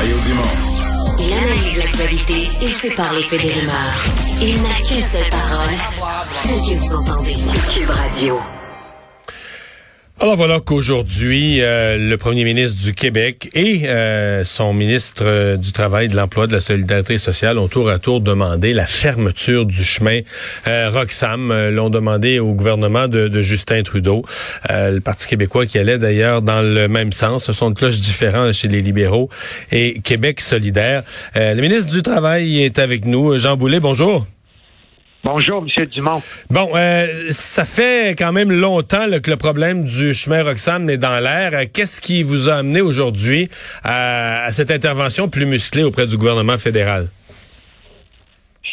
Mario Dumont. Il analyse l'actualité et sépare les faits des rumeurs. Il n'a qu'une seule parole, celle que vous entendez. Cube Radio. Alors voilà qu'aujourd'hui, euh, le premier ministre du Québec et euh, son ministre euh, du Travail, de l'Emploi, de la Solidarité sociale ont tour à tour demandé la fermeture du chemin Roxham. L'ont demandé au gouvernement de, Justin Trudeau. le Parti québécois qui allait d'ailleurs dans le même sens. Ce sont de cloches différentes chez les libéraux et Québec solidaire. le ministre du Travail est avec nous. Jean Boulet, bonjour. Bonjour, M. Dumont. Bon, euh, ça fait quand même longtemps que le problème du chemin Roxham est dans l'air. Euh, qu'est-ce qui vous a amené aujourd'hui à, cette intervention plus musclée auprès du gouvernement fédéral?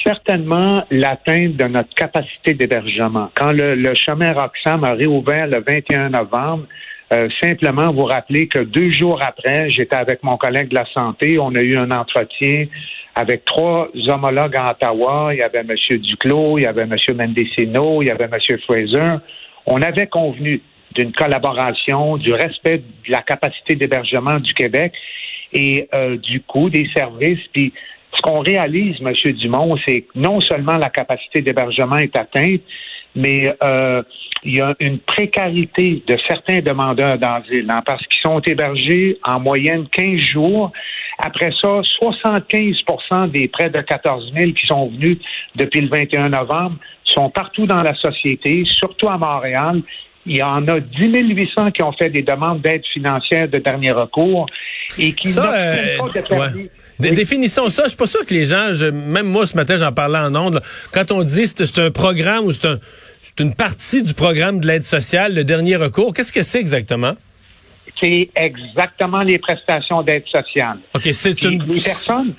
Certainement l'atteinte de notre capacité d'hébergement. Quand le, chemin Roxham a réouvert le 21 novembre, euh, simplement vous rappeler que deux jours après, j'étais avec mon collègue de la santé, on a eu un entretien avec trois homologues à Ottawa. Il y avait M. Duclos, il y avait M. Mendicino, il y avait M. Fraser. On avait convenu d'une collaboration, du respect de la capacité d'hébergement du Québec et euh, du coût des services. Puis ce qu'on réalise, M. Dumont, c'est que non seulement la capacité d'hébergement est atteinte, mais euh, il y a une précarité de certains demandeurs d'asile hein, parce qu'ils sont hébergés en moyenne 15 jours. Après ça, 75% des près de 14 000 qui sont venus depuis le 21 novembre sont partout dans la société, surtout à Montréal. Il y en a 10 800 qui ont fait des demandes d'aide financière de dernier recours et qui n'ont euh, pas de permis. Définissons ça. Je suis pas sûr que les gens, même moi ce matin, j'en parlais en ondes. quand on dit c'est un programme ou c'est un, une partie du programme de l'aide sociale, le dernier recours, qu'est-ce que c'est exactement? C'est exactement les prestations d'aide sociale. OK, c'est une... Les personnes...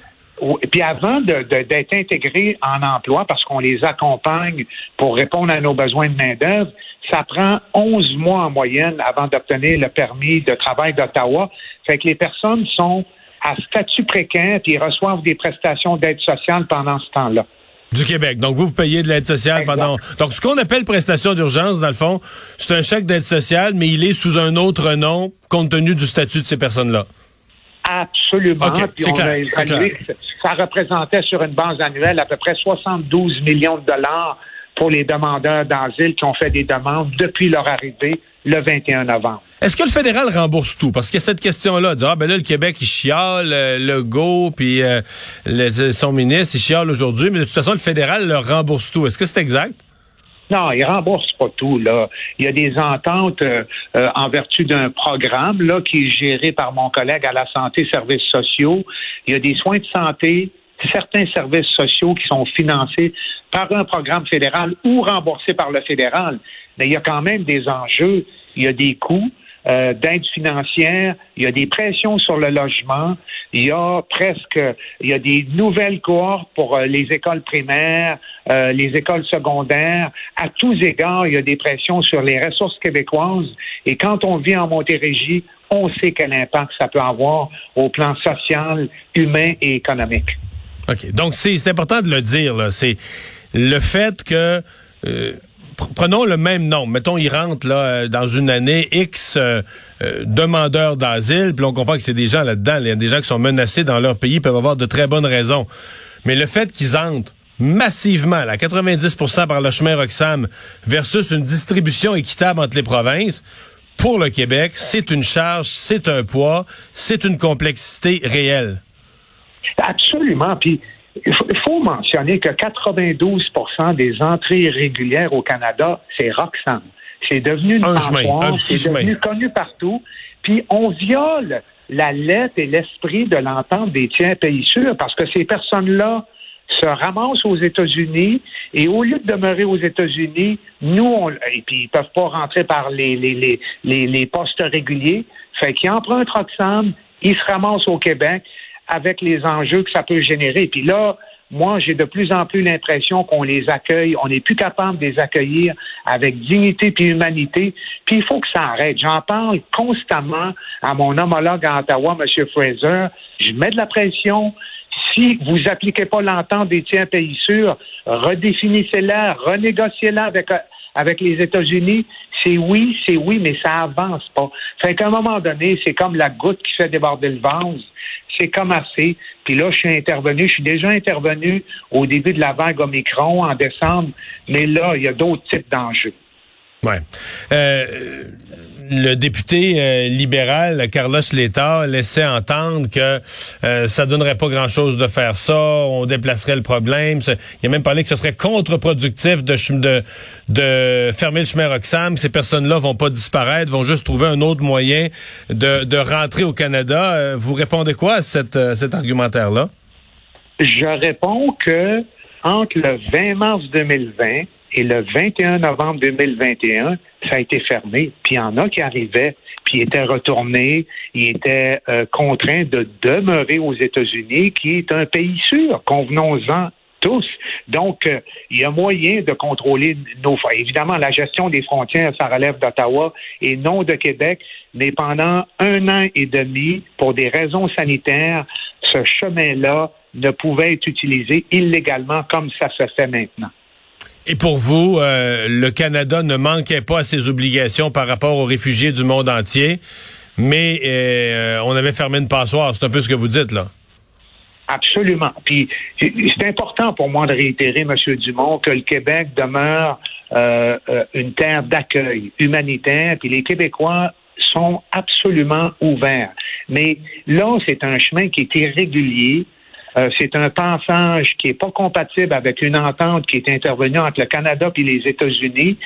Puis avant d'être intégrées en emploi, parce qu'on les accompagne pour répondre à nos besoins de main-d'œuvre, ça prend 11 mois en moyenne avant d'obtenir le permis de travail d'Ottawa. Fait que les personnes sont à statut précaire et reçoivent des prestations d'aide sociale pendant ce temps-là. Du Québec. Donc, vous, vous payez de l'aide sociale pendant... Donc, ce qu'on appelle prestation d'urgence, dans le fond, c'est un chèque d'aide sociale, mais il est sous un autre nom, compte tenu du statut de ces personnes-là. Absolument. ça représentait sur une base annuelle à peu près 72 millions de dollars pour les demandeurs d'asile qui ont fait des demandes depuis leur arrivée le 21 novembre. Est-ce que le fédéral rembourse tout? Parce qu'il y a cette question-là. Ah, ben là, le Québec, il chiale, euh, le GO, puis euh, son ministre, il chiale aujourd'hui, mais de toute façon, le fédéral leur rembourse tout. Est-ce que c'est exact? Non, il rembourse pas tout. Là, il y a des ententes euh, en vertu d'un programme là qui est géré par mon collègue à la santé, services sociaux. Il y a des soins de santé, certains services sociaux qui sont financés par un programme fédéral ou remboursés par le fédéral. Mais il y a quand même des enjeux, il y a des coûts. Euh, d'aide financière, il y a des pressions sur le logement, il y a presque, il y a des nouvelles cohortes pour euh, les écoles primaires, euh, les écoles secondaires. À tous égards, il y a des pressions sur les ressources québécoises. Et quand on vit en Montérégie, on sait quel impact ça peut avoir au plan social, humain et économique. OK. Donc, c'est important de le dire. C'est le fait que... Euh, prenons le même nombre. Mettons, il rentre là, euh, dans une année X euh, demandeurs d'asile, puis on comprend que c'est des gens là-dedans. Il y a des gens qui sont menacés dans leur pays, peuvent avoir de très bonnes raisons. Mais le fait qu'ils entrent massivement, à 90% par le chemin Roxham, versus une distribution équitable entre les provinces, pour le Québec, c'est une charge, c'est un poids, c'est une complexité réelle. Absolument. Puis il faut, mentionner que 92% des entrées régulières au Canada, c'est Roxham. C'est devenu une c'est devenu connu partout. Puis on viole la lettre et l'esprit de l'entente des tiers pays sûrs parce que ces personnes-là se ramassent aux États-Unis et au lieu de demeurer aux États-Unis, nous, on, et puis ils peuvent pas rentrer par les, les, les, les, postes réguliers, fait qu'ils empruntent Roxham, ils se ramassent au Québec, avec les enjeux que ça peut générer. Puis là, moi, j'ai de plus en plus l'impression qu'on les accueille, on n'est plus capable de les accueillir avec dignité puis humanité. Puis il faut que ça arrête. J'en parle constamment à mon homologue à Ottawa, M. Fraser. Je mets de la pression. Si vous appliquez pas l'entente des tiers pays sûrs, redéfinissez-la, renégociez-la avec avec les États-Unis, c'est oui, c'est oui, mais ça avance pas. Fait qu'à un moment donné, c'est comme la goutte qui fait déborder le vase c'est comme assez. Puis là, je suis intervenu, je suis déjà intervenu au début de la vague Omicron en décembre, mais là, il y a d'autres types d'enjeux. Ouais. Euh, le député euh, libéral Carlos Letta laissait entendre que euh, ça donnerait pas grand-chose de faire ça, on déplacerait le problème. Il a même parlé que ce serait contre-productif de, de, de fermer le chemin Roxham, ces personnes-là vont pas disparaître, vont juste trouver un autre moyen de, de rentrer au Canada. Euh, vous répondez quoi à cette, euh, cet argumentaire-là? Je réponds que entre le 20 mars 2020 et le 21 novembre 2021, ça a été fermé. Puis il y en a qui arrivaient, puis étaient retournés, ils étaient euh, contraints de demeurer aux États-Unis, qui est un pays sûr, convenons-en tous. Donc, euh, il y a moyen de contrôler nos Évidemment, la gestion des frontières, ça relève d'Ottawa et non de Québec, mais pendant un an et demi, pour des raisons sanitaires, ce chemin-là ne pouvait être utilisé illégalement comme ça se fait maintenant. Et pour vous, euh, le Canada ne manquait pas à ses obligations par rapport aux réfugiés du monde entier, mais euh, on avait fermé une passoire. C'est un peu ce que vous dites, là. Absolument. Puis c'est important pour moi de réitérer, M. Dumont, que le Québec demeure euh, une terre d'accueil humanitaire, puis les Québécois sont absolument ouverts. Mais là, c'est un chemin qui est irrégulier, euh, c'est un passage qui n'est pas compatible avec une entente qui est intervenue entre le Canada et les États-Unis.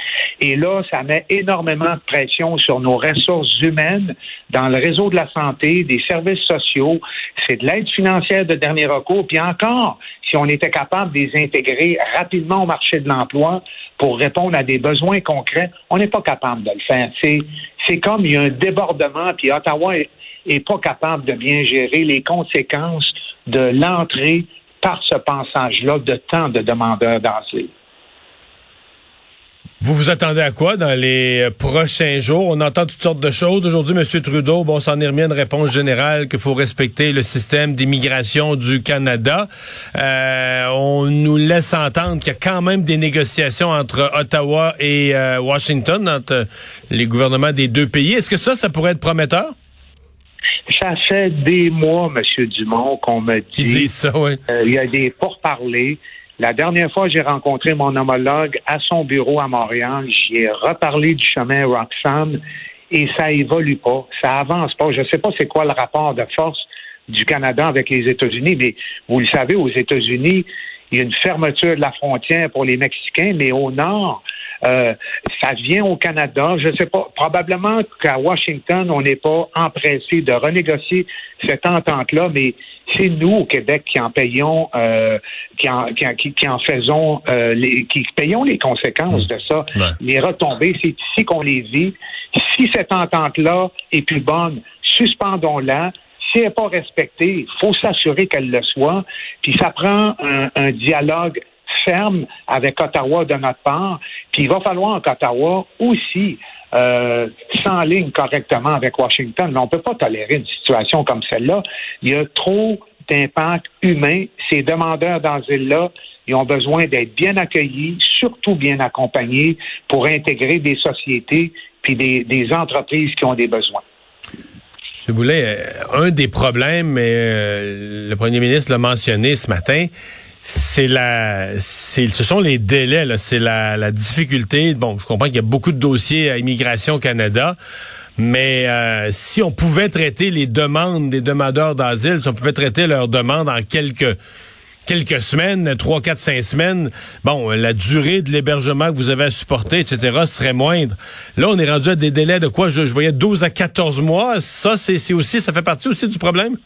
Et là, ça met énormément de pression sur nos ressources humaines dans le réseau de la santé, des services sociaux. C'est de l'aide financière de dernier recours. Puis encore, si on était capable de les intégrer rapidement au marché de l'emploi pour répondre à des besoins concrets, on n'est pas capable de le faire. C'est, c'est comme il y a un débordement, puis Ottawa est, est pas capable de bien gérer les conséquences de l'entrée par ce passage-là de tant de demandeurs d'asile. Vous vous attendez à quoi dans les prochains jours? On entend toutes sortes de choses. Aujourd'hui, M. Trudeau, bon, s'en est remis à une réponse générale qu'il faut respecter le système d'immigration du Canada. Euh, on nous laisse entendre qu'il y a quand même des négociations entre Ottawa et euh, Washington, entre les gouvernements des deux pays. Est-ce que ça, ça pourrait être prometteur? Ça fait des mois, M. Dumont, qu'on me dit. ça, oui. Euh, il y a des pourparlers. La dernière fois, j'ai rencontré mon homologue à son bureau à Montréal. J'y ai reparlé du chemin Roxham et ça évolue pas, ça avance pas. Je ne sais pas c'est quoi le rapport de force du Canada avec les États-Unis, mais vous le savez, aux États-Unis, il y a une fermeture de la frontière pour les Mexicains, mais au nord, euh, ça vient au Canada. Je ne sais pas. Probablement qu'à Washington, on n'est pas empressé de renégocier cette entente-là, mais c'est nous au Québec qui en payons, euh, qui, en, qui, qui, en faisons, euh, les, qui payons les conséquences de ça, les retombées. C'est ici qu'on les vit. Si cette entente-là est plus bonne, suspendons-la si elle n'est pas respectée, il faut s'assurer qu'elle le soit. Puis ça prend un, un dialogue ferme avec Ottawa de notre part. Puis il va falloir qu'Ottawa aussi euh, s'enligne correctement avec Washington. Mais on ne peut pas tolérer une situation comme celle-là. Il y a trop d'impact humain. Ces demandeurs d'asile-là, ils ont besoin d'être bien accueillis, surtout bien accompagnés pour intégrer des sociétés puis des, entreprises qui ont des besoins. M. Boulet, euh, un des problèmes, euh, le premier ministre l'a mentionné ce matin, c'est la, c'est, ce sont les délais, là, c'est la, la difficulté. Bon, je comprends qu'il y a beaucoup de dossiers à Immigration Canada, mais euh, si on pouvait traiter les demandes des demandeurs d'asile, si on pouvait traiter leurs demandes en quelques quelques semaines, trois, quatre, cinq semaines, bon, la durée de l'hébergement que vous avez à supporter, etc., serait moindre. Là, on est rendu à des délais de quoi? Je, je voyais 12 à 14 mois. Ça, c'est aussi, ça fait partie aussi du problème?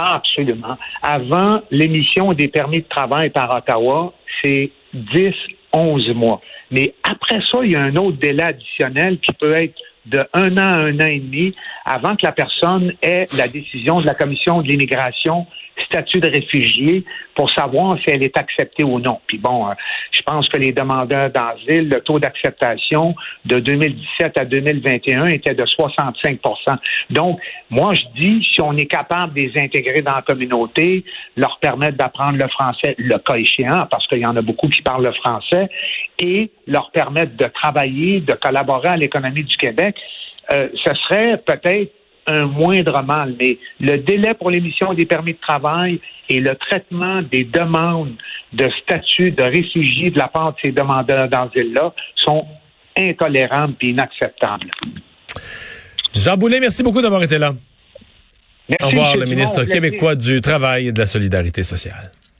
Absolument. Avant l'émission des permis de travail par Ottawa, c'est 10, 11 mois. Mais après ça, il y a un autre délai additionnel qui peut être de un an à un an et demi avant que la personne ait la décision de la Commission de l'immigration statut de réfugié pour savoir si elle est acceptée ou non. Puis bon, euh, je pense que les demandeurs d'asile, le taux d'acceptation de 2017 à 2021 était de 65% Donc, moi, je dis, si on est capable de les intégrer dans la communauté, leur permettre d'apprendre le français, le cas échéant, parce qu'il y en a beaucoup qui parlent le français, et leur permettre de travailler, de collaborer à l'économie du Québec, euh, ce serait peut-être un moindre mal, mais le délai pour l'émission des permis de travail et le traitement des demandes de statut de réfugié de la part de ces demandeurs d'asile-là sont intolérables et inacceptables. Jean Boulet, merci beaucoup d'avoir été là. Merci, Au revoir, le ministre québécois du Travail et de la Solidarité sociale.